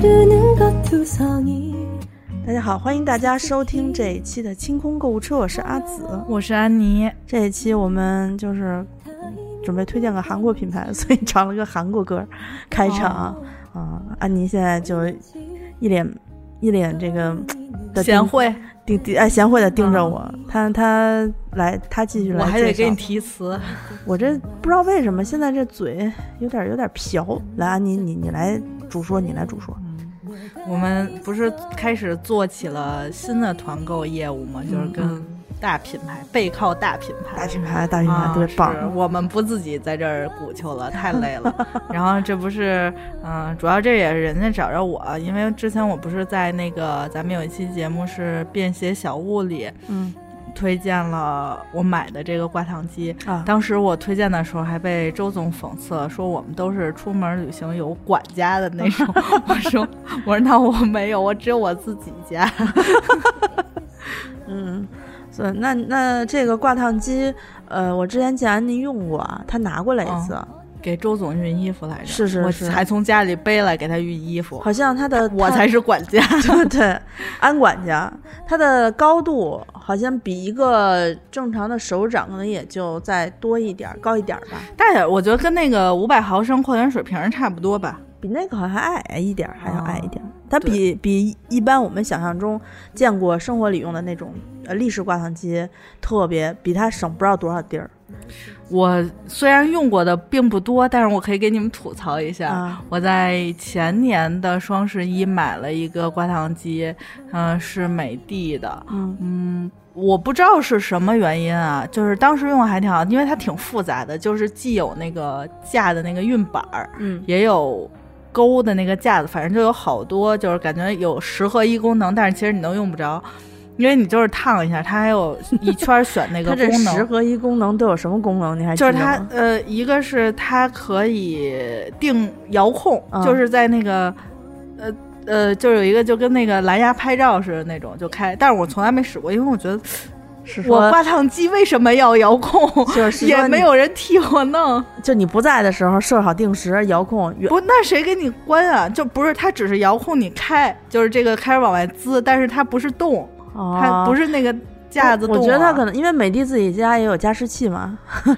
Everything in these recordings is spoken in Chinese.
大家好，欢迎大家收听这一期的清空购物车，我是阿紫，我是安妮。这一期我们就是准备推荐个韩国品牌，所以唱了个韩国歌开场啊。安妮现在就一脸一脸这个贤惠，盯盯哎贤惠的盯着我。他他来他继续来，我还得给你提词。我这不知道为什么现在这嘴有点有点瓢。来，安妮你你来主说，你来主说。我们不是开始做起了新的团购业务吗？就是跟大品牌背靠大品牌，大品牌大品牌特别棒。我们不自己在这儿鼓秋了，太累了。然后这不是，嗯，主要这也是人家找着我，因为之前我不是在那个咱们有一期节目是便携小物里，嗯。推荐了我买的这个挂烫机啊！当时我推荐的时候还被周总讽刺，说我们都是出门旅行有管家的那种。我说我说那我没有，我只有我自己家。嗯，所以那那这个挂烫机，呃，我之前见安妮用过，他拿过来一次。给周总熨衣服来着，是是是，还从家里背来给他熨衣服。好像他的 我才是管家，对对，安管家。他的高度好像比一个正常的手掌可能也就再多一点，高一点吧。大点，我觉得跟那个五百毫升矿泉水瓶差不多吧。比那个好像还矮一点，还要矮一点。它比比一般我们想象中见过生活里用的那种呃立式挂烫机特别，比它省不知道多少地儿。我虽然用过的并不多，但是我可以给你们吐槽一下。我在前年的双十一买了一个挂烫机，嗯，是美的的。嗯，我不知道是什么原因啊，就是当时用还挺好，因为它挺复杂的，就是既有那个架的那个熨板儿，嗯，也有勾的那个架子，反正就有好多，就是感觉有十合一功能，但是其实你都用不着。因为你就是烫一下，它还有一圈选那个功能。十合一功能都有什么功能？你还就是它呃，一个是它可以定遥控，就是在那个呃呃，就有一个就跟那个蓝牙拍照似的那种就开，但是我从来没使过，因为我觉得我挂烫机为什么要遥控？就是也没有人替我弄。就你不在的时候设好定时遥控。不，那谁给你关啊？就不是它只是遥控你开，就是这个开始往外滋，但是它不是动。它不是那个架子，我觉得它可能因为美的自己家也有加湿器嘛，可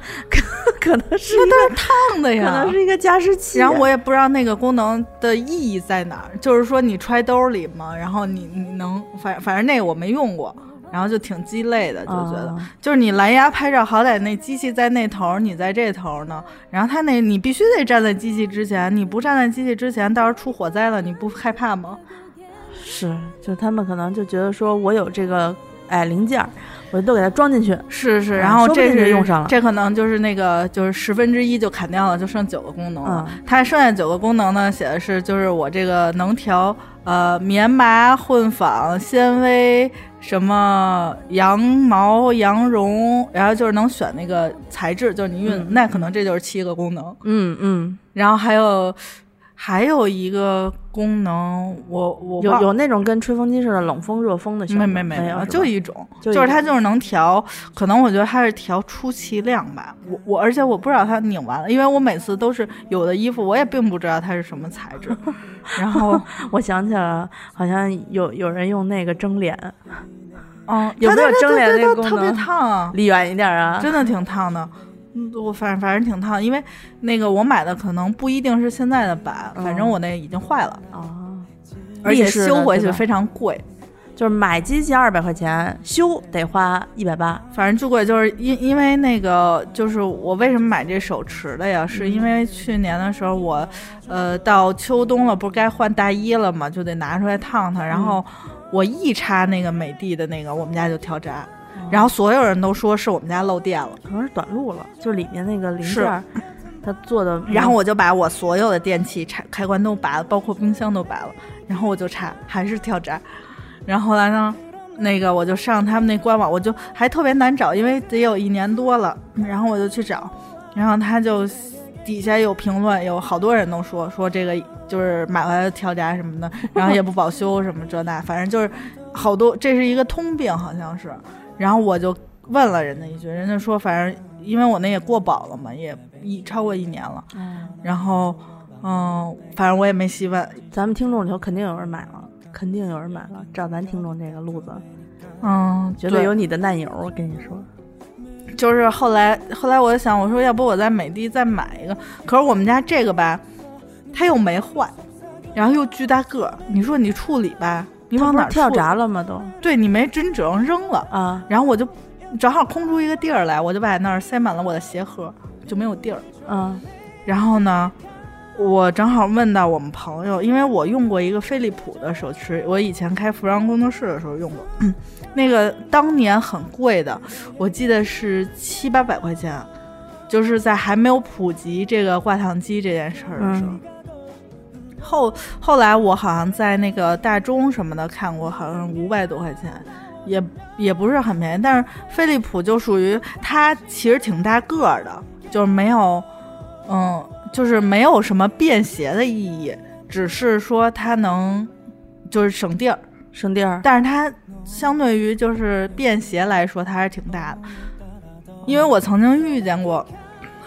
可能是那是烫的呀，可能是一个加湿器。然后我也不知道那个功能的意义在哪儿，就是说你揣兜里嘛，然后你你能反反正那个我没用过，然后就挺鸡肋的，就觉得。就是你蓝牙拍照，好歹那机器在那头，你在这头呢，然后它那你必须得站在机器之前，你不站在机器之前，到时候出火灾了，你不害怕吗？是，就他们可能就觉得说，我有这个哎零件，我就都给它装进去。是是，然后这是用上了，这可能就是那个就是十分之一就砍掉了，就剩九个功能了。它剩下九个功能呢，写的是就是我这个能调呃棉麻混纺纤维什么羊毛羊绒，然后就是能选那个材质，就是你运，那可能这就是七个功能。嗯嗯，然后还有。还有一个功能，我我有有那种跟吹风机似的冷风热风的，没没没有，就一种，就是它就是能调，可能我觉得它是调出气量吧，我我而且我不知道它拧完了，因为我每次都是有的衣服我也并不知道它是什么材质，然后 我想起来了，好像有有人用那个蒸脸，嗯，有没有蒸脸那个功能？特别烫啊，离远一点啊，真的挺烫的。嗯，我反正反正挺烫，因为那个我买的可能不一定是现在的版，反正我那已经坏了啊，而且修回去非常贵，就是买机器二百块钱，修得花一百八，反正最贵就是因因为那个就是我为什么买这手持的呀？是因为去年的时候我，呃，到秋冬了，不是该换大衣了嘛，就得拿出来烫烫，然后我一插那个美的的那个，我们家就跳闸。然后所有人都说是我们家漏电了，可能是短路了，就是里面那个零件，它做的。然后我就把我所有的电器拆开关都拔了，包括冰箱都拔了，然后我就查，还是跳闸。然后后来呢，那个我就上他们那官网，我就还特别难找，因为得有一年多了。然后我就去找，然后他就底下有评论，有好多人都说说这个就是买回来的跳闸什么的，然后也不保修什么这那，反正就是好多，这是一个通病，好像是。然后我就问了人家一句，人家说反正因为我那也过保了嘛，也一超过一年了。然后嗯，反正我也没细问。咱们听众里头肯定有人买了，肯定有人买了。照咱听众这个路子，嗯，绝对有你的难友。我跟你说，就是后来后来我就想，我说要不我在美的再买一个。可是我们家这个吧，它又没坏，然后又巨大个儿，你说你处理吧，你往哪跳闸了吗？都对你没真只能扔了啊。然后我就正好空出一个地儿来，我就把那儿塞满了我的鞋盒，就没有地儿。嗯，然后呢？我正好问到我们朋友，因为我用过一个飞利浦的手持，我以前开服装工作室的时候用过，那个当年很贵的，我记得是七八百块钱，就是在还没有普及这个挂烫机这件事儿的时候。后后来我好像在那个大中什么的看过，好像五百多块钱，也也不是很便宜。但是飞利浦就属于它其实挺大个儿的，就是没有，嗯。就是没有什么便携的意义，只是说它能，就是省地儿，省地儿。但是它相对于就是便携来说，它还是挺大的。因为我曾经遇见过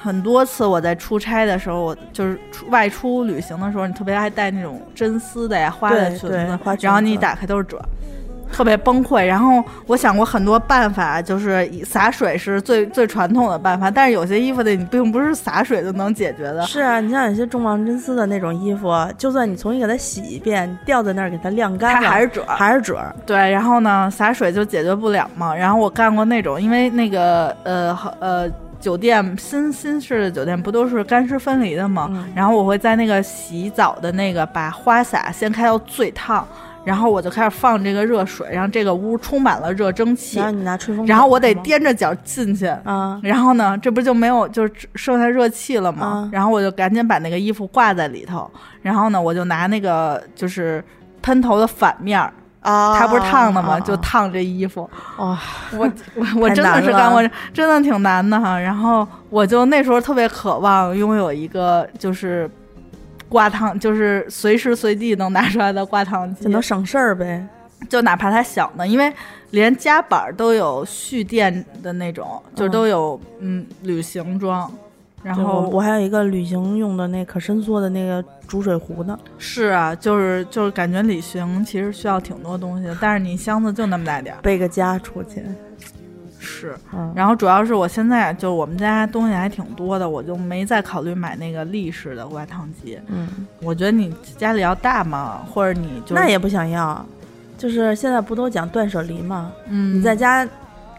很多次，我在出差的时候，我就是出外出旅行的时候，你特别爱带那种真丝的呀、花的裙子，然后你一打开都是褶。特别崩溃，然后我想过很多办法，就是洒水是最最传统的办法，但是有些衣服的你并不是洒水就能解决的。是啊，你像有些重磅真丝的那种衣服，就算你重新给它洗一遍，吊在那儿给它晾干，它还是褶，还是褶。对，然后呢，洒水就解决不了嘛。然后我干过那种，因为那个呃呃酒店新新式的酒店不都是干湿分离的吗？然后我会在那个洗澡的那个把花洒先开到最烫。然后我就开始放这个热水，然后这个屋充满了热蒸汽。然后你拿吹风，然后我得踮着脚进去啊。然后呢，这不就没有就是剩下热气了吗？然后我就赶紧把那个衣服挂在里头。然后呢，我就拿那个就是喷头的反面啊，它不是烫的吗？就烫这衣服。哇，我我我真的是干过，真的挺难的哈。然后我就那时候特别渴望拥有一个就是。挂烫就是随时随地能拿出来的挂烫机，就能省事儿呗。就哪怕它小呢，因为连夹板都有蓄电的那种，就都有嗯旅行装。然后我还有一个旅行用的那可伸缩的那个煮水壶呢。是啊，就是就是感觉旅行其实需要挺多东西的，但是你箱子就那么大点儿，背个家出去。是，然后主要是我现在就我们家东西还挺多的，我就没再考虑买那个立式的挂烫机。嗯，我觉得你家里要大嘛，或者你就那也不想要，就是现在不都讲断舍离嘛？嗯，你在家。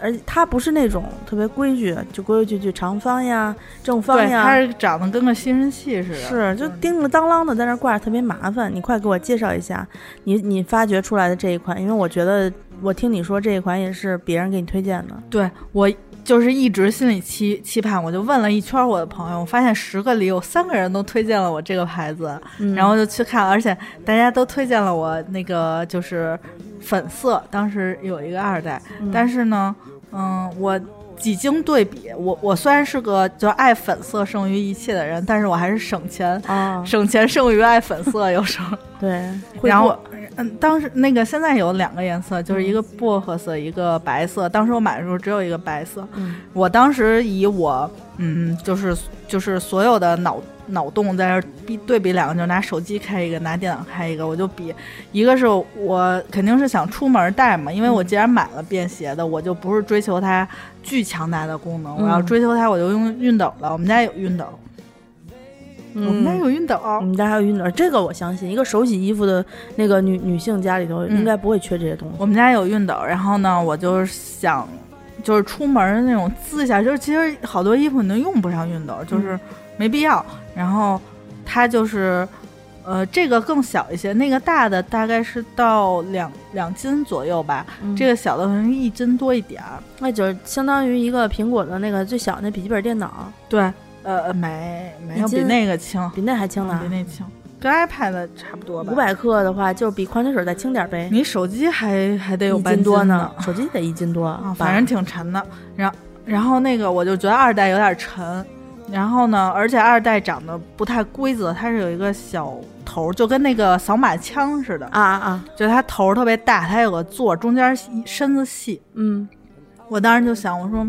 而且它不是那种特别规矩，就规规矩矩长方呀、正方呀，它是长得跟个吸尘器似的，是就叮了当啷的在那挂着，特别麻烦。你快给我介绍一下，你你发掘出来的这一款，因为我觉得我听你说这一款也是别人给你推荐的。对我就是一直心里期期盼，我就问了一圈我的朋友，我发现十个里有三个人都推荐了我这个牌子，然后就去看，而且大家都推荐了我那个就是。粉色当时有一个二代，但是呢，嗯，我几经对比，我我虽然是个就爱粉色胜于一切的人，但是我还是省钱啊，省钱胜于爱粉色，有时候对。然后，嗯，当时那个现在有两个颜色，就是一个薄荷色，一个白色。当时我买的时候只有一个白色。嗯，我当时以我嗯，就是就是所有的脑。脑洞在这比对比两个，就拿手机开一个，拿电脑开一个，我就比一个是我肯定是想出门带嘛，因为我既然买了便携的，我就不是追求它巨强大的功能，我要追求它，我就用熨斗了。我们家有熨斗，我们家有熨斗，我们家还有熨斗，这个我相信，一个手洗衣服的那个女女性家里头应该不会缺这些东西。我们家有熨斗，然后呢，我就是想就是出门那种滋一下，就是其实好多衣服你都用不上熨斗，就是没必要。然后，它就是，呃，这个更小一些，那个大的大概是到两两斤左右吧，这个小的可能一斤多一点儿，那就是相当于一个苹果的那个最小那笔记本电脑。对，呃，没没有比那个轻，比那还轻呢，比那轻，跟 iPad 差不多吧。五百克的话，就比矿泉水再轻点呗。你手机还还得有半斤多呢，手机得一斤多，反正挺沉的。然后然后那个我就觉得二代有点沉。然后呢？而且二代长得不太规则，它是有一个小头，就跟那个扫码枪似的啊啊！就它头特别大，它有个座，中间身子细。嗯，我当时就想，我说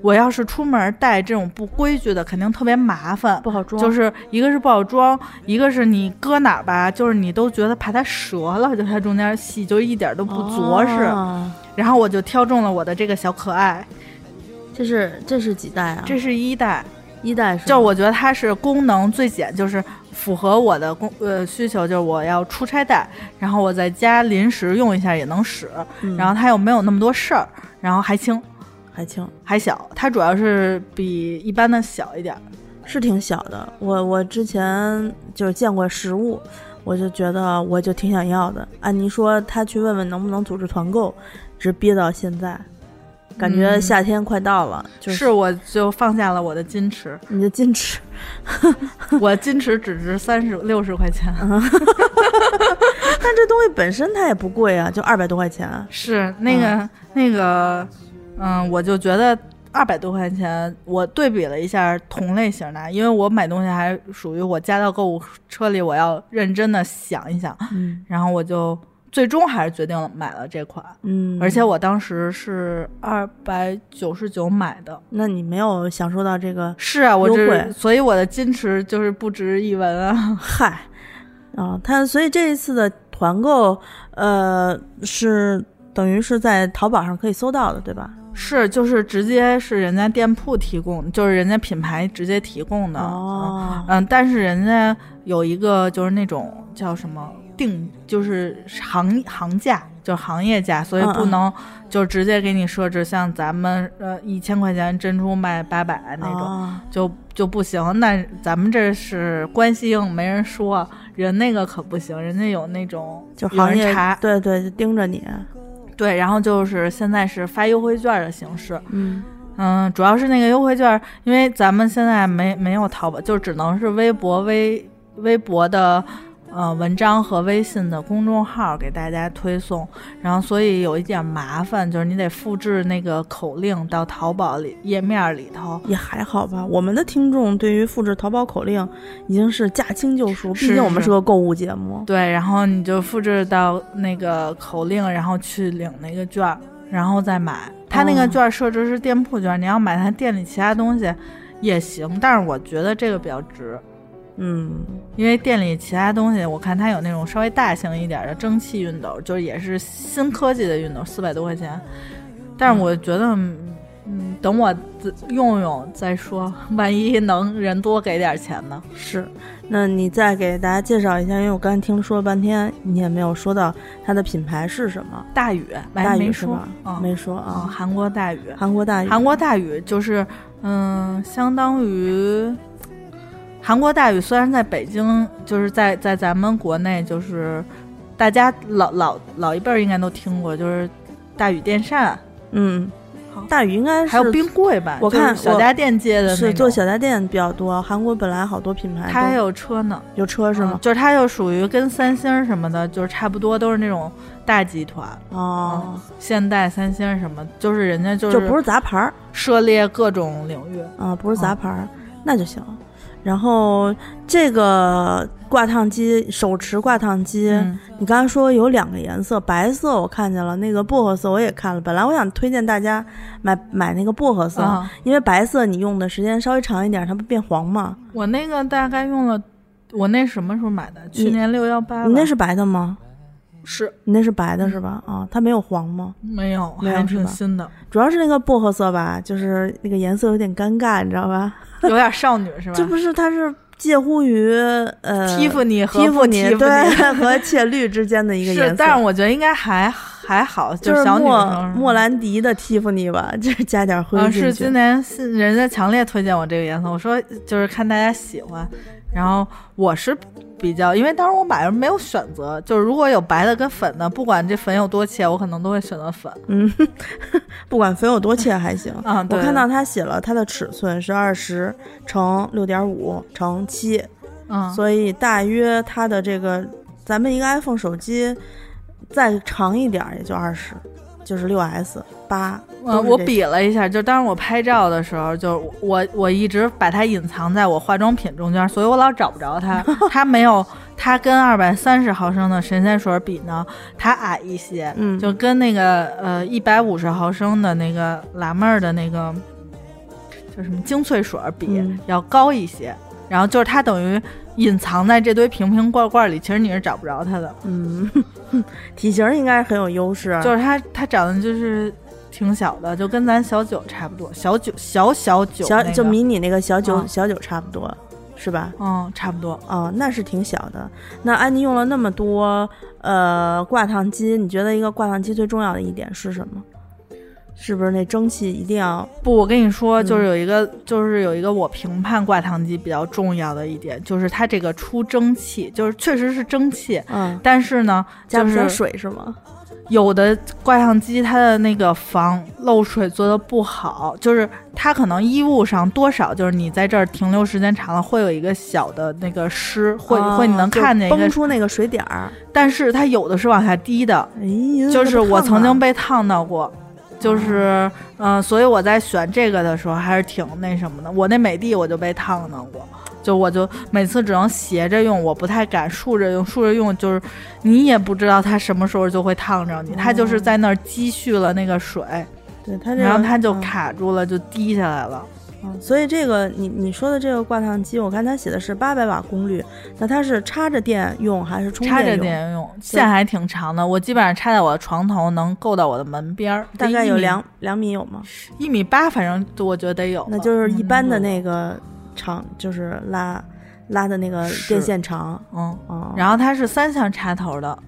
我要是出门带这种不规矩的，肯定特别麻烦，不好装，就是一个是不好装，一个是你搁哪儿吧，就是你都觉得怕它折了，就它中间细，就一点都不着实。哦然后我就挑中了我的这个小可爱，这是这是几代啊？这是一代，一代是，就我觉得它是功能最简，就是符合我的工呃需求，就是我要出差带，然后我在家临时用一下也能使，嗯然后它又没有那么多事儿，然后还轻还轻，还小，它主要是比一般的小一点儿。是挺小的。我我之前就是见过实物，我就觉得我就挺想要的。啊。你说他去问问能不能组织团购，直憋到现在，感觉嗯夏天快到了，就是我就放下了我的矜持，你的矜持。我矜持只值三十六十块钱。但这东西本身它也不贵啊，就二百多块钱。是那个、那个，嗯，我就觉得二百多块钱，我对比了一下同类型的，因为我买东西还属于我加到购物车里，我要认真的想一想，嗯然后我就最终还是决定了买了这款，嗯，而且我当时是二百九十九买的。那你没有享受到这个是啊，我这优惠所以我的矜持就是不值一文啊。嗨啊，他所以这一次的团购，呃，是等于是在淘宝上可以搜到的，对吧？是，就是直接是人家店铺提供，就是人家品牌直接提供的。哦，嗯，但是人家有一个就是那种叫什么定，就是行行价，就是行业价，所以不能就直接给你设置像咱们呃一千块钱珍珠卖八百那种，哦就就不行。那咱们这是关系硬，没人说，人那个可不行，人家有那种就行业人查，对对，就盯着你。对，然后就是现在是发优惠券的形式。嗯嗯，主要是那个优惠券，因为咱们现在没没有淘宝，就只能是微博、微微博的呃文章和微信的公众号给大家推送，然后所以有一点麻烦，就是你得复制那个口令到淘宝里页面里头。也还好吧。我们的听众对于复制淘宝口令已经是驾轻就熟，毕竟我们是是个购物节目。对，然后你就复制到那个口令，然后去领那个券儿，然后再买。它那个哦券儿设置是店铺券，你要买它店里其他东西也行，但是我觉得这个比较值。嗯，因为店里其他东西，我看它有那种稍微大型一点的蒸汽熨斗，就是也是新科技的熨斗，四百多块钱。但是我觉得，嗯，嗯等我自用用再说，万一能人多给点钱呢？是。那你再给大家介绍一下，因为我刚才听说了半天，你也没有说到它的品牌是什么。大宇，大没没说宇是吧？嗯没说啊，啊。韩国大宇，韩国大宇，韩国大宇就是，嗯，相当于韩国大宇，虽然在北京，就是在在咱们国内，就是大家老老老一辈儿应该都听过，就是大宇电扇，嗯，大宇应该是还有冰柜吧，我看小家电接的是做小家电比较多。韩国本来好多品牌都，它还有车呢，有车是吗嗯？就是它又属于跟三星什么的，就是差不多都是那种大集团，哦，现代、三星什么，就是人家就就不是杂牌儿涉猎各种领域。啊，不是杂牌儿，那就行。然后这个挂烫机，手持挂烫机，嗯你刚才说有两个颜色，白色我看见了，那个薄荷色我也看了。本来我想推荐大家买买那个薄荷色，啊，因为白色你用的时间稍微长一点，它不变黄吗？我那个大概用了，我那什么时候买的？去年六幺八。你那是白的吗？是你那是白的是吧？啊，它没有黄吗？没有，还没有是新的，主要是那个薄荷色吧，就是那个颜色有点尴尬，你知道吧？有点少女是吧？这不是它是介乎于呃蒂芙尼和蒂芙尼对 和切绿之间的一个颜是，色，但是我觉得应该还还好，就是小女莫生莫兰迪的蒂芙尼吧，就是加点灰嗯，进去。是今年是人家强烈推荐我这个颜色，我说就是看大家喜欢，然后我是比较，因为当时我买的时候没有选择，就是如果有白的跟粉的，不管这粉有多切，我可能都会选择粉。嗯，不管粉有多切还行。啊，我，看到他写了它的尺寸是二十乘六点五乘七，嗯，所以大约它的这个咱们一个 iPhone 手机再长一点儿也就二十，就是六 S 八。呃，我比了一下，就当时我拍照的时候，就我我一直把它隐藏在我化妆品中间，所以我老找不着它。它没有它跟二百三十毫升的神仙水比呢，它矮一些，嗯就跟那个呃一百五十毫升的那个辣妹儿的那个叫什么精粹水儿比、嗯要高一些。然后就是它等于隐藏在这堆瓶瓶罐罐里，其实你是找不着它的。嗯，体型应该是很有优势，就是他，他长得就是挺小的，就跟咱小九差不多，小九小小九、小那个就迷你那个小九、嗯小九差不多，是吧？嗯差不多。哦，那是挺小的。那安妮用了那么多呃挂烫机，你觉得一个挂烫机最重要的一点是什么？是不是那蒸汽一定要？不，我跟你说，嗯就是有一个，就是有一个我评判挂烫机比较重要的一点，就是它这个出蒸汽，就是确实是蒸汽，嗯，但是呢，就加不加是水是吗？有的挂烫机它的那个防漏水做的不好，就是它可能衣物上多少，就是你在这儿停留时间长了，会有一个小的那个湿，会、哦会你能看见崩出那个水点儿。但是它有的是往下滴的，就是我曾经被被烫到过，就是嗯、呃所以我在选这个的时候还是挺那什么的。我那美的我就被烫到过，就我就每次只能斜着用，我不太敢竖着用，竖着用就是你也不知道它什么时候就会烫着你，它就是在那儿积蓄了那个水，对它这个，然后它就嗯卡住了，就滴下来了。嗯所以这个你你说的这个挂烫机，我看它写的是八百瓦功率，那它是插着电用还是充插着？电用，线还挺长的，我基本上插在我的床头，能够到我的门边儿，大概有两两米有吗？一米八，反正我觉得得有。那就是一般的嗯那个长，就是拉拉的那个电线长，嗯，嗯，然后它是三项插头的，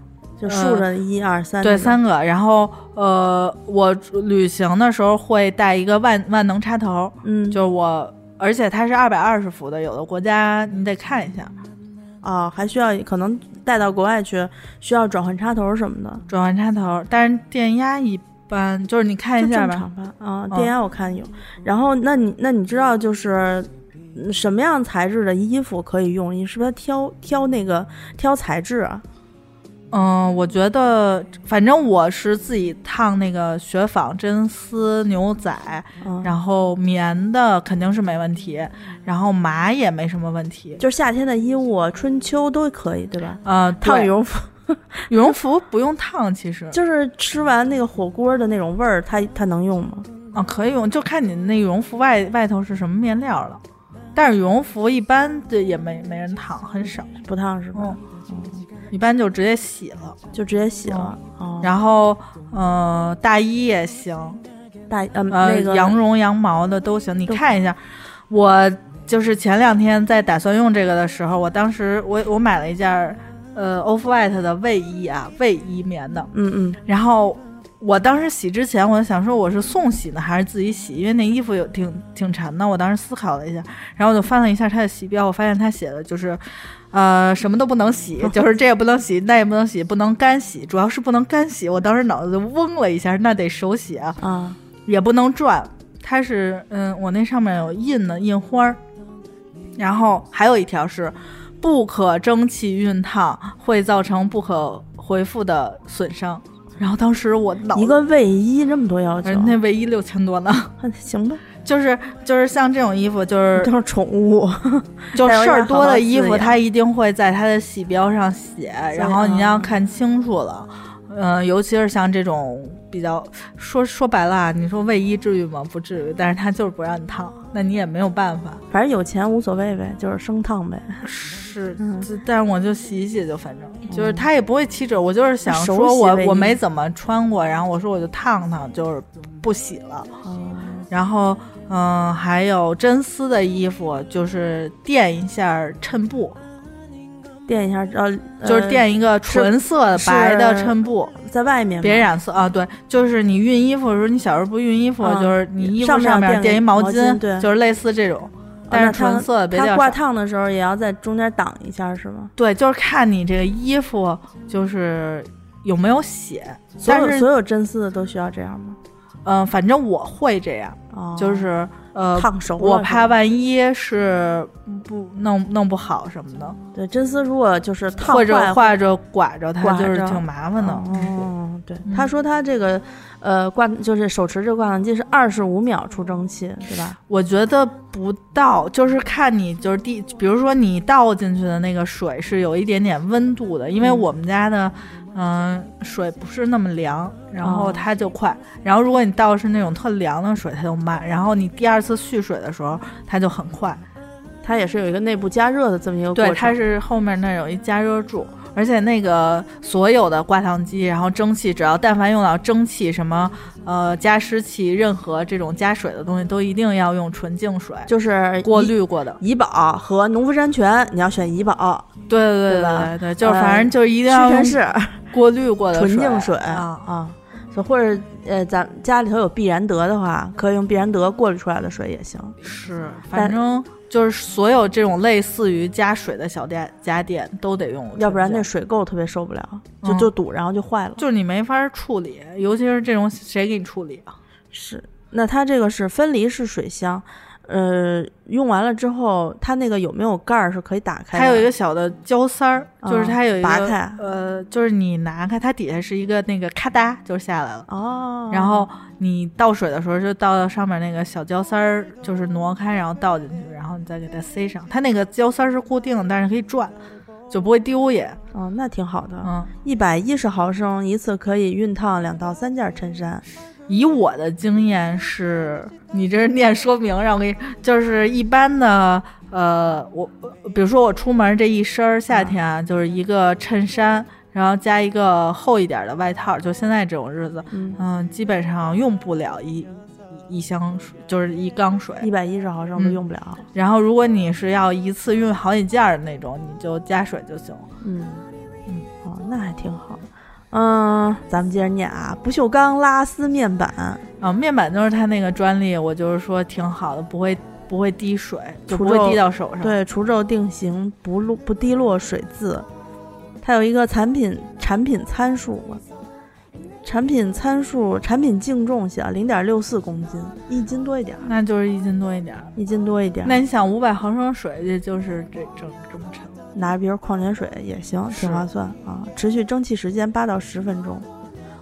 就竖着一二三，对，三个。然后呃，我旅行的时候会带一个万万能插头，嗯，就是我，而且它是二百二十伏的，有的国家你得看一下哦，还需要可能带到国外去，需要转换插头什么的，转换插头，但是电压一般，就是你看一下吧。正常吧。啊，嗯电压我看有。然后，那你那你知道就是嗯什么样材质的衣服可以用？你是不是挑挑那个挑材质啊？嗯，我觉得反正我是自己烫那个雪纺、真丝、牛仔，嗯，然后棉的肯定是没问题，然后麻也没什么问题。就是夏天的衣物，春秋都可以，对吧？呃，烫羽绒服，羽绒服不用烫，其实就是吃完那个火锅的那种味儿，它它能用吗？啊可以用，就看你那羽绒服外外头是什么面料了。但是羽绒服一般的也没没人烫，很少，不烫是吧？嗯，一般就直接洗了。就直接洗了。哦，然后，呃，大衣也行，大呃呃，那个羊绒、羊毛的都行。你看一下，我就是前两天在打算用这个的时候，我当时我我买了一件儿呃 Off White 的卫衣啊，卫衣棉的，嗯嗯然后我当时洗之前，我就想说我是送洗呢还是自己洗，因为那衣服有挺挺沉的。我当时思考了一下，然后我就翻了一下它的洗标，我发现它写的就是，呃，什么都不能洗，就是这也不能洗，那也不能洗，不能干洗，主要是不能干洗。我当时脑子就嗡了一下，那得手洗啊，啊，也不能转。它是，嗯，我那上面有印的印花儿，然后还有一条是不可蒸汽熨烫，会造成不可回复的损伤。然后当时我脑一个卫衣这么多要求，那卫衣六千多呢，行吧，就是就是像这种衣服，就是都是宠物。就事儿多的衣服，它一定会在它的洗标上写，然后你要看清楚了。嗯、尤其是像这种比较说说白了啊，你说卫衣至于吗？不至于，但是它就是不让你烫，那你也没有办法。反正有钱无所谓呗，就是生烫呗。是，嗯但是我就洗一洗就反正就是它也不会起褶，我就是想说我我没怎么穿过，然后我说我就烫烫，就是不洗了。然后嗯、还有真丝的衣服，就是垫一下衬布，垫一下，呃，就是垫一个纯色的白的衬布，呃在外面，别染色啊。对，就是你熨衣服的时候，你小时候不熨衣服，嗯就是你衣服上面垫一毛毛巾对就是类似这种，哦但是纯色的别它挂。烫的时候也要在中间挡一下，是吗？对，就是看你这个衣服就是有没有血，但是所有真丝的都需要这样吗？嗯、反正我会这样，哦，就是呃，烫熟了。我怕万一是不弄弄不好什么的。对，真丝如果就是烫或者坏画着刮着，它就是挺麻烦的。哦，对，嗯他说他这个呃挂就是手持这个挂烫机是二十五秒出蒸汽，对吧？我觉得不到，就是看你就是第，比如说你倒进去的那个水是有一点点温度的，因为嗯我们家的嗯、水不是那么凉，然后哦它就快。然后如果你倒的是那种特凉的水，它就慢。然后你第二次蓄水的时候，它就很快。它也是有一个内部加热的这么一个过对，它是后面那有一加热柱，而且那个所有的挂烫机，然后蒸汽，只要但凡用到蒸汽，什么呃加湿器，任何这种加水的东西，都一定要用纯净水，就是过滤过的。怡宝和农夫山泉，你要选怡宝，对对对吧对对，就是呃反正就是一定要用臣氏过滤过的纯净水啊。啊。就或者呃，咱家里头有必然德的话，可以用必然德过滤出来的水也行。是，反正就是所有这种类似于加水的小店家电都得用，要不然那水垢特别受不了，就嗯就堵，然后就坏了。就是你没法处理，尤其是这种谁给你处理啊？是，那它这个是分离式水箱，呃，用完了之后，它那个有没有盖儿是可以打开的？它有一个小的胶塞儿，就是嗯它有一个、拔开呃，就是你拿开，它底下是一个那个咔嗒就下来了。哦，然后你倒水的时候，就倒到上面那个小胶塞儿，就是挪开，然后倒进去，然后你再给它塞上。它那个胶塞儿是固定的，但是可以转，就不会丢也。哦，那挺好的。嗯，一百一十毫升一次可以熨烫两到三件衬衫。以我的经验是，你这是念说明，让我给你，就是一般的，呃，我比如说我出门这一身儿夏天啊，就是一个衬衫，然后加一个厚一点的外套，就现在这种日子，嗯，嗯，基本上用不了一一一箱水，就是一缸水。一百一十毫升都嗯用不了。然后如果你是要一次用好几件儿的那种，你就加水就行了。嗯嗯，哦，那还挺好。嗯，咱们接着念啊，不锈钢拉丝面板，啊，面板就是它那个专利，我就是说挺好的，不会不会滴水，就不会滴到手上。对，除皱定型，不落不滴落水渍。它有一个产品产品参数，产品参数产品净重写，零点六四公斤，一斤多一点儿，那就是一斤多一点儿。一斤多一点儿。那你想五百毫升水，这就是这这这么沉。拿瓶矿泉水也行，挺划算啊。持续蒸汽时间八到十分钟，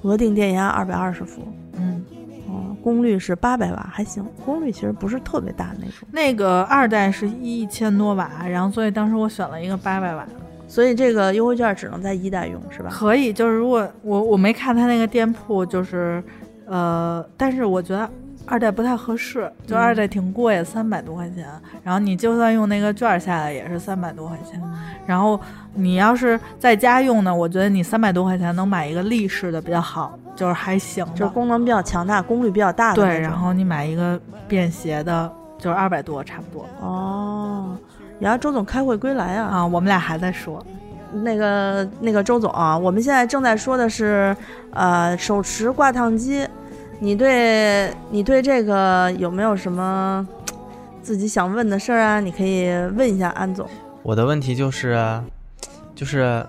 额定电压二百二十伏，嗯，嗯，功率是八百瓦，还行，功率其实不是特别大的那种。那个二代是一千多瓦，然后所以当时我选了一个八百瓦。所以这个优惠券只能在一代用，是吧？可以，就是如果我我没看他那个店铺，就是呃，但是我觉得二代不太合适，就嗯二代挺贵，三百多块钱。然后你就算用那个券儿下来也是三百多块钱。然后你要是在家用呢，我觉得你三百多块钱能买一个立式的比较好，就是还行就是。功能比较强大，功率比较大的那对，然后你买一个便携的，就是二百多差不多哦，然后，周总开会归来啊！啊。我们俩还在说，那个那个周总啊，我们现在正在说的是，呃，手持挂烫机，你对你对这个有没有什么自己想问的事儿啊？你可以问一下安总。我的问题就是，就是，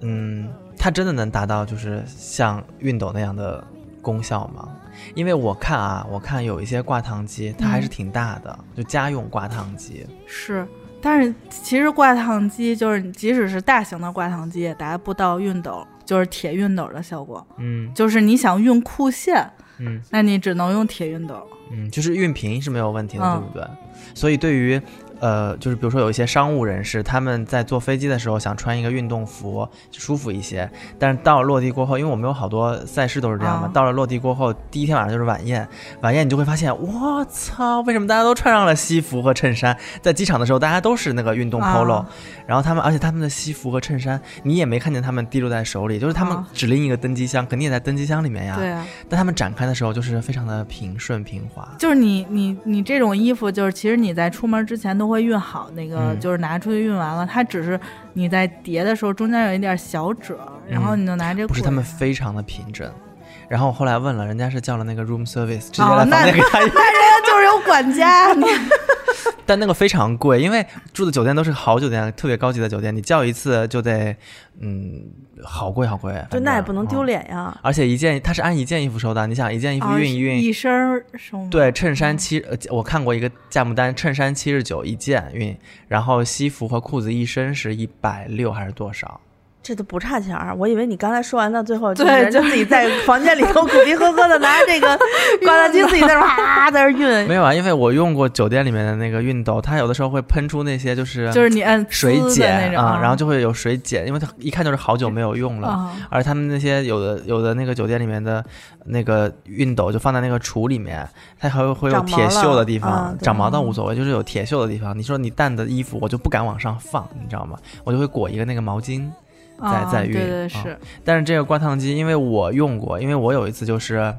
嗯，它真的能达到就是像熨斗那样的功效吗？因为我看啊，我看有一些挂烫机，它还是嗯挺大的，就家用挂烫机。是，但是其实挂烫机就是，即使是大型的挂烫机，也达不到熨斗，就是铁熨斗的效果。嗯就是你想熨裤线，嗯那你只能用铁熨斗。嗯，就是熨平是没有问题的，嗯对不对？所以对于呃，就是比如说有一些商务人士，他们在坐飞机的时候想穿一个运动服，舒服一些。但是到了落地过后，因为我们有好多赛事都是这样嘛，啊到了落地过后，第一天晚上就是晚宴，晚宴你就会发现，我操，为什么大家都穿上了西服和衬衫？在机场的时候，大家都是那个运动 polo，、啊然后他们，而且他们的西服和衬衫，你也没看见他们滴落在手里，就是他们啊只拎一个登机箱，肯定也在登机箱里面呀。对啊，但他们展开的时候，就是非常的平顺平滑。就是你你你这种衣服，就是其实你在出门之前都会熨好，那个、嗯就是拿出去熨完了，它只是你在叠的时候中间有一点小褶，然后你就拿这个不是他们非常的平整。然后我后来问了，人家是叫了那个 room service，直接哦那。那人家就是有管家，你但那个非常贵，因为住的酒店都是好酒店，特别高级的酒店，你叫一次就得，嗯，好贵好贵。就那也不能丢嗯脸呀。而且一件它是按一件衣服收的，你想一件衣服啊熨一熨，一身儿收吗对，衬衫七，呃，我看过一个价目单，衬衫七十九一件熨，然后西服和裤子一身是一百六还是多少？这都不差钱儿，我以为你刚才说完到最后，就对是人家自己在房间里头苦逼呵呵的拿着这个挂烫机自己在那儿哇在那儿熨没，有啊，因为我用过酒店里面的那个熨斗，它有的时候会喷出那些就是就是你按水碱啊，然后就会有水碱，因为它一看就是好久没有用了。啊而他们那些有的有的那个酒店里面的那个熨斗就放在那个橱里面，它还会会有铁锈的地方，长毛倒无所谓，就是有铁锈的地方。你说你淡的衣服，我就不敢往上放，你知道吗？我就会裹一个那个毛巾。在啊在熨对对啊是，但是这个挂烫机，因为我用过，因为我有一次就是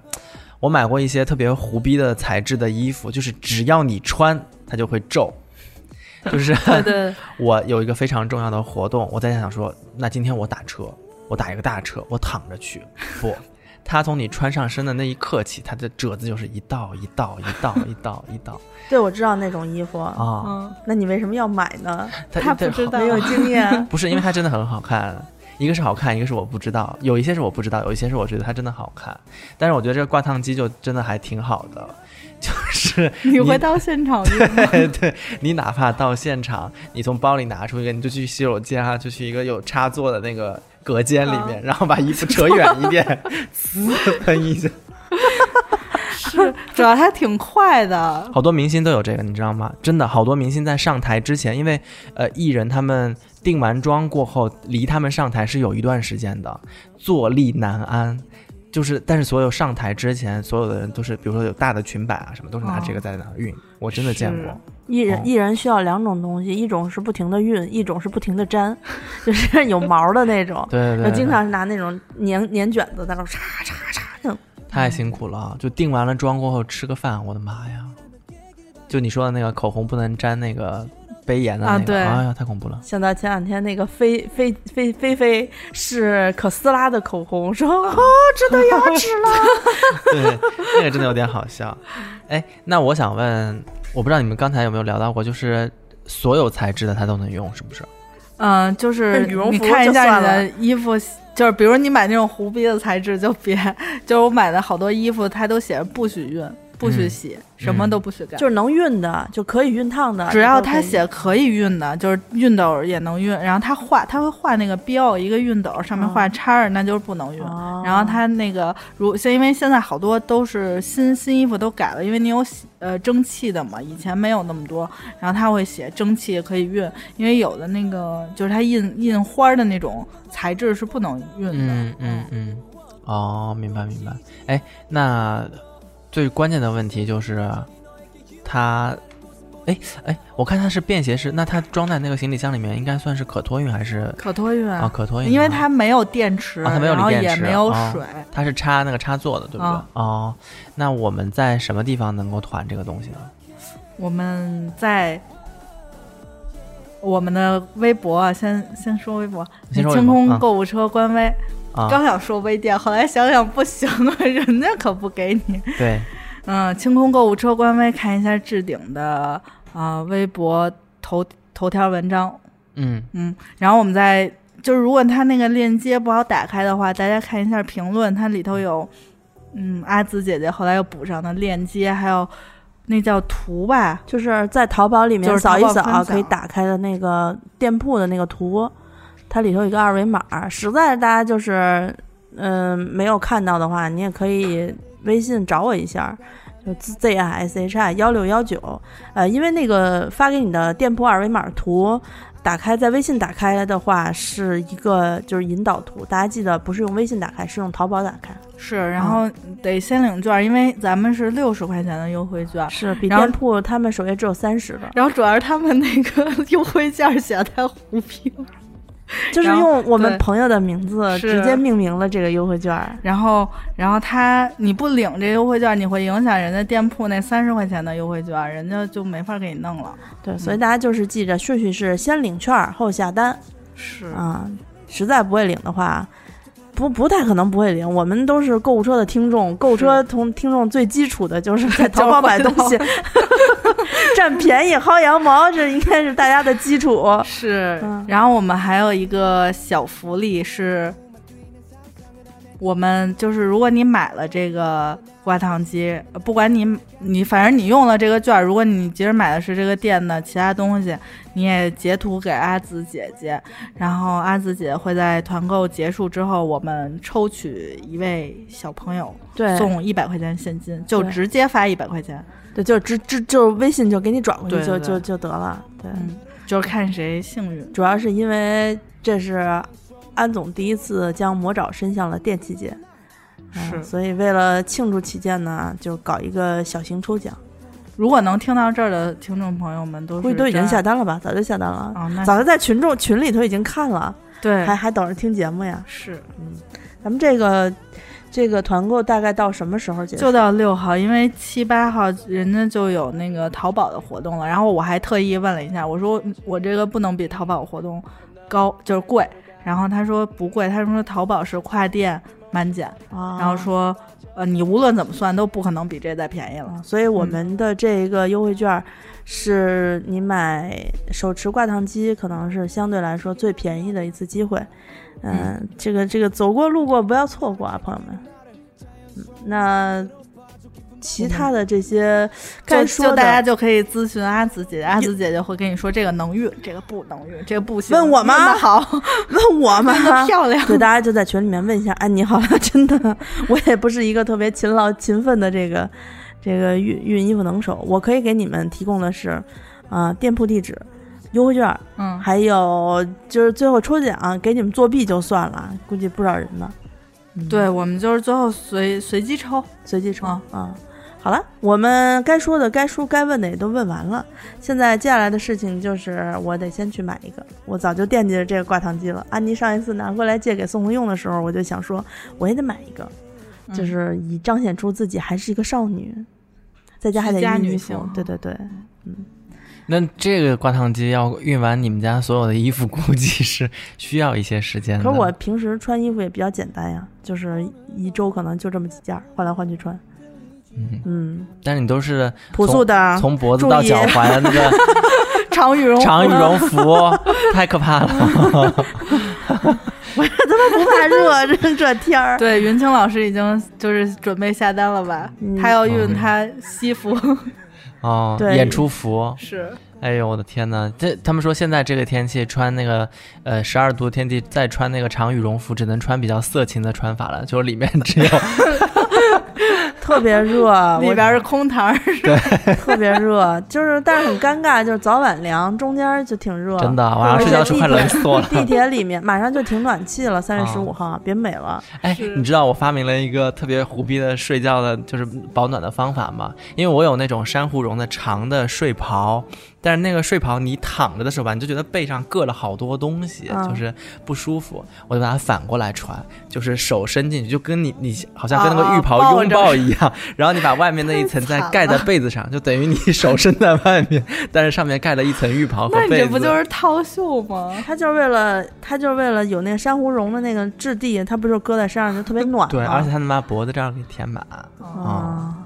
我买过一些特别胡逼的材质的衣服，就是只要你穿，它就会皱。就是对对。我有一个非常重要的活动，我在想说，那今天我打车，我打一个大车，我躺着去，不，它从你穿上身的那一刻起，它的褶子就是一道一道一道一道一道。对我知道那种衣服，啊，嗯，那你为什么要买呢？他不知道。没有经验，不是因为它真的很好看，一个是好看，一个是我不知道，有一些是我不知道，有一些是我觉得它真的好看。但是我觉得这个挂烫机就真的还挺好的，就是你会到现场用吗？对对，你哪怕到现场，你从包里拿出一个，你就去洗手间啊，就去一个有插座的那个隔间里面，然后把衣服扯远一点，呲喷一下。是，主要还挺快的。好多明星都有这个，你知道吗？真的，好多明星在上台之前，因为呃，艺人他们定完妆过后，离他们上台是有一段时间的，坐立难安。就是，但是所有上台之前，所有的人都是，比如说有大的裙摆啊什么，都是拿这个在那儿熨。我真的见过。艺人哦艺人需要两种东西，一种是不停的熨，一种是不停的粘，就是有毛的那种。对对对，就经常是拿那种粘粘卷子在那儿叉叉叉那。太辛苦了，就定完了妆过后吃个饭，我的妈呀！就你说的那个口红不能粘那个杯沿的那个，啊对哎呀，太恐怖了。想到前两天那个菲菲菲菲菲是可斯拉的口红，说 哦，真的牙齿了。对，那个真的有点好笑。哎，那我想问，我不知道你们刚才有没有聊到过，就是所有材质的它都能用，是不是？嗯，就是羽绒服你看一下你的衣服，就是比如你买那种胡逼的材质就别，就是我买的好多衣服，它都写着不许熨、不许嗯洗，什么都不许干。就是能熨的，就可以熨烫的，只要这都可以它写可以熨的，就是熨斗也能熨，然后他画，他会画那个标，一个熨斗上面画叉儿，那就是不能熨。哦然后他那个如现因为现在好多都是新新衣服都改了，因为你有洗呃蒸汽的嘛，以前没有那么多，然后他会写蒸汽可以熨，因为有的那个就是他印印花儿的那种材质是不能熨的。嗯嗯嗯，哦，明白明白。哎，那最关键的问题就是它。哎哎，我看它是便携式，那它装在那个行李箱里面，应该算是可托运还是可托运啊可托运啊？因为它没有电池，啊它没有锂电池也没有哦水。它是插那个插座的，对不对？啊哦，那我们在什么地方能够团这个东西呢？我们在我们的微博啊，先先说微博，清空购物车官微。啊，刚想说微店，后来想想不行啊，人家可不给你。对，嗯，清空购物车官微看一下置顶的啊、微博头头条文章，嗯。嗯，然后我们再就是如果他那个链接不好打开的话，大家看一下评论，它里头有嗯阿紫姐姐后来又补上的链接，还有那叫图吧，就是在淘宝里面扫一扫可以打开的那个店铺的那个图，它里头有一个二维码。实在大家就是嗯、没有看到的话，你也可以微信找我一下，就 Z I S H I 幺六幺九。呃，因为那个发给你的店铺二维码图。打开在微信打开的话是一个就是引导图，大家记得不是用微信打开，是用淘宝打开，是，然后得先领券，因为咱们是六十块钱的优惠券。是比店铺他们首页只有三十的。然后主要是他们那个 优惠券写的太糊逼了，就是用我们朋友的名字直接命名了这个优惠券儿。然后，然后他你不领这优惠券，你会影响人家店铺那三十块钱的优惠券，人家就没法给你弄了。对，所以大家就是记着顺序是先领券儿后下单是啊。实在不会领的话，不不太可能不会领。我们都是购物车的听众，购物车从听众最基础的就是在淘宝买东西。占便宜薅羊毛，这应该是大家的基础。是嗯，然后我们还有一个小福利是，我们就是如果你买了这个挂烫机，呃不管你你反正你用了这个券儿，如果你其实买的是这个店的其他东西，你也截图给阿紫姐姐，然后阿紫姐会在团购结束之后，我们抽取一位小朋友对。送一百块钱现金，就直接发一百块钱，对，就直直就是微信就给你转过去就就就得了。对，嗯，就是看谁幸运。主要是因为这是安总第一次将魔爪伸向了电器界，嗯是所以为了庆祝起见呢，就搞一个小型抽奖，如果能听到这儿的听众朋友们都是估计都已经下单了吧？早就下单了，早就在群众群里头已经看了，对还还等着听节目呀。是嗯咱们这个这个团购大概到什么时候结束？就到六号，因为七八号人家就有那个淘宝的活动了。然后我还特意问了一下，我说嗯我这个不能比淘宝活动高，就是贵。然后他说不贵，他说淘宝是跨店满减，啊，然后说呃你无论怎么算都不可能比这再便宜了。啊，所以我们的这一个优惠券是你买手持挂烫机，可能是相对来说最便宜的一次机会。嗯，这个这个走过路过不要错过啊，朋友们。嗯，那其他的这些该就说的，就大家就可以咨询阿紫姐姐，阿紫姐姐会跟你说这个能运，这个不能运，这个不行。问我吗好，问我 吗？漂亮。对，大家就在群里面问一下安妮好了，真的，我也不是一个特别勤劳勤奋的这个这个熨熨衣服能手，我可以给你们提供的是，啊、店铺地址、优惠券，嗯，还有就是最后抽奖给你们作弊就算了，估计不少人呢。嗯对，我们就是最后随随机抽。随机抽啊啊。好了，我们该说的、该说、该问的也都问完了。现在接下来的事情就是，我得先去买一个。我早就惦记着这个挂烫机了。安妮上一次拿过来借给宋红用的时候，我就想说，我也得买一个，嗯就是以彰显出自己还是一个少女，在家还得居家熨女性。对对对，嗯那这个挂烫机要熨完你们家所有的衣服，估计是需要一些时间的。可是我平时穿衣服也比较简单呀，就是一周可能就这么几件儿，换来换去穿。嗯，嗯，但是你都是朴素的，从脖子到脚踝那个 长羽绒服。长羽绒服，太可怕了。不怕热，这这天儿。对，云清老师已经就是准备下单了吧？嗯。他要熨嗯。他西服，哦，对。演出服，是。哎呦我的天呐，这他们说现在这个天气穿那个呃十二度天气再穿那个长羽绒服，只能穿比较色情的穿法了，就是里面只有特别热，我里边是空堂，对，特别热，就是但是很尴尬，就是早晚凉，中间就挺热。真的晚上睡觉时候快冷死我了。地铁里面马上就停暖气了，三月十哦五号，别美了。哎，你知道我发明了一个特别虎逼的睡觉的，就是保暖的方法吗？因为我有那种珊瑚绒的长的睡袍，但是那个睡袍你躺着的时候吧，你就觉得背上硌了好多东西，嗯就是不舒服。我就把它反过来穿，就是手伸进去，就跟你你好像跟那个浴袍拥抱一样，然后你把外面那一层再盖在被子上，就等于你手伸在外面，但是上面盖了一层浴袍和 那你被子。这不就是套袖吗？它就是为了，它就是为了有那个珊瑚绒的那个质地，它不就搁在身上就特别暖吗？对，而且它能把脖子这样给填满，啊，对，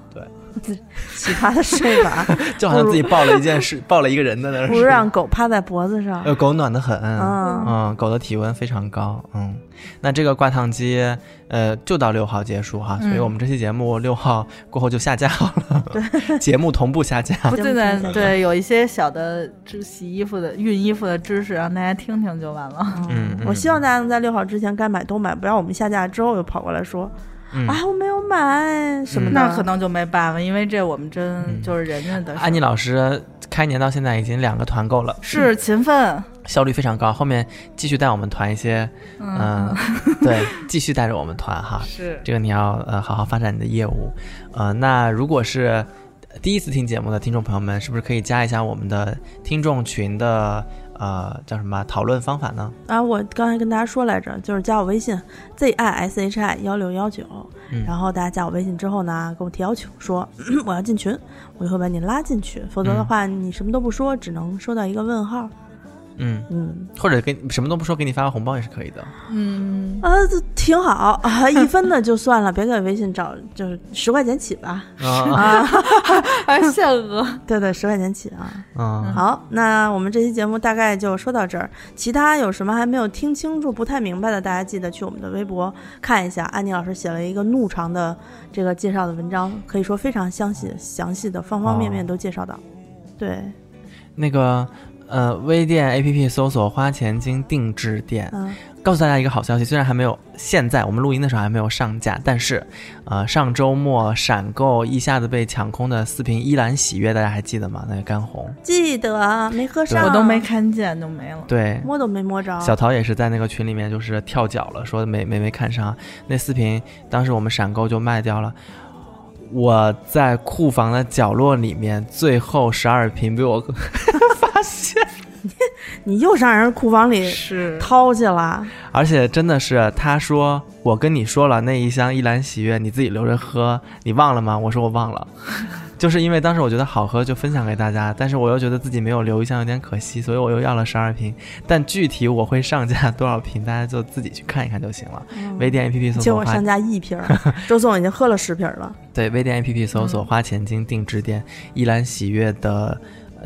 奇葩的睡法，就好像自己抱了一件事，抱了一个人在那儿。不如让狗趴在脖子上。呃，狗暖得很，嗯。嗯，狗的体温非常高，嗯，那这个挂烫机，呃，就到六号结束哈，所以嗯我们这期节目六号过后就下架了，对，节目同步下架，不对对对，有一些小的知洗衣服的、熨衣服的知识，让大家听听就完了。嗯，我希望大家能在六号之前该买都买，不要我们下架之后又跑过来说，嗯。啊，我没有买什么的。那可能就没办法，因为这我们真嗯。就是人家的事。安妮老师开年到现在已经两个团购了，是勤奋，效率非常高，后面继续带我们团一些，嗯，对，继续带着我们团哈，是。这个你要呃好好发展你的业务，呃，那如果是第一次听节目的听众朋友们，是不是可以加一下我们的听众群的呃叫什么讨论方法呢？啊，我刚才跟大家说来着，就是加我微信 z i s h i 幺六幺九，嗯然后大家加我微信之后呢，跟我提要求说 我要进群，我就会把你拉进去，否则的嗯话你什么都不说，只能收到一个问号。嗯，嗯，或者给什么都不说，给你发个红包也是可以的。嗯，啊，这挺好啊，一分的就算了，别给微信找，就是十块钱起吧。啊，限额。对对，十块钱起啊。啊，好，那我们这期节目大概就说到这儿。其他有什么还没有听清楚、不太明白的，大家记得去我们的微博看一下。安妮老师写了一个怒长的这个介绍的文章，可以说非常详细、详细的方方面面都介绍到。对，那个呃，微店 APP 搜索“花钱精定制店”，嗯，告诉大家一个好消息，虽然还没有现在我们录音的时候还没有上架，但是，呃，上周末闪购一下子被抢空的四瓶依兰喜悦，大家还记得吗？那个干红，记得没喝上，我都没看见，都没了。对。摸都没摸着。小桃也是在那个群里面，就是跳脚了，说没没没看上那四瓶，当时我们闪购就卖掉了。我在库房的角落里面，最后十二瓶被我 发现，你又上人库房里是掏去了，而且真的是他说我跟你说了那一箱一兰喜悦，你自己留着喝，你忘了吗？我说我忘了，就是因为当时我觉得好喝就分享给大家，但是我又觉得自己没有留一箱有点可惜，所以我又要了十二瓶。但具体我会上架多少瓶，大家就自己去看一看就行了。微店 APP 搜索花结果上架一瓶儿，周总已经喝了十瓶儿了。对，微店 APP 搜索“花钱精定制店”，依兰喜悦的呃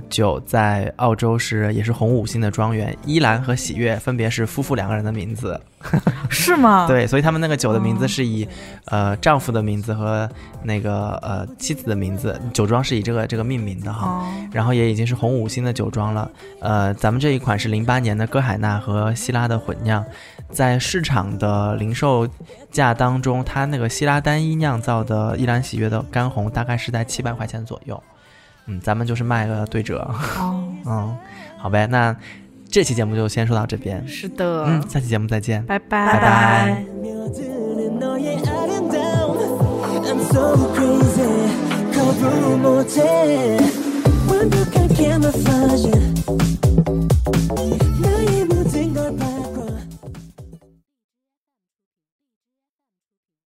酒在澳洲是也是红五星的庄园，依兰和喜悦分别是夫妇两个人的名字。是吗？，对，所以他们那个酒的名字哦是以、呃丈夫的名字和那个呃妻子的名字，酒庄是以这个这个命名的哈。哦，然后也已经是红五星的酒庄了。呃，咱们这一款是零八年的歌海纳和希拉的混酿，在市场的零售价当中，它那个希拉单一酿造的依兰喜悦的干红大概是在七百块钱左右。嗯，咱们就是卖个对折，嗯，好呗，那这期节目就先说到这边，是的，嗯，下期节目再见，拜拜拜拜。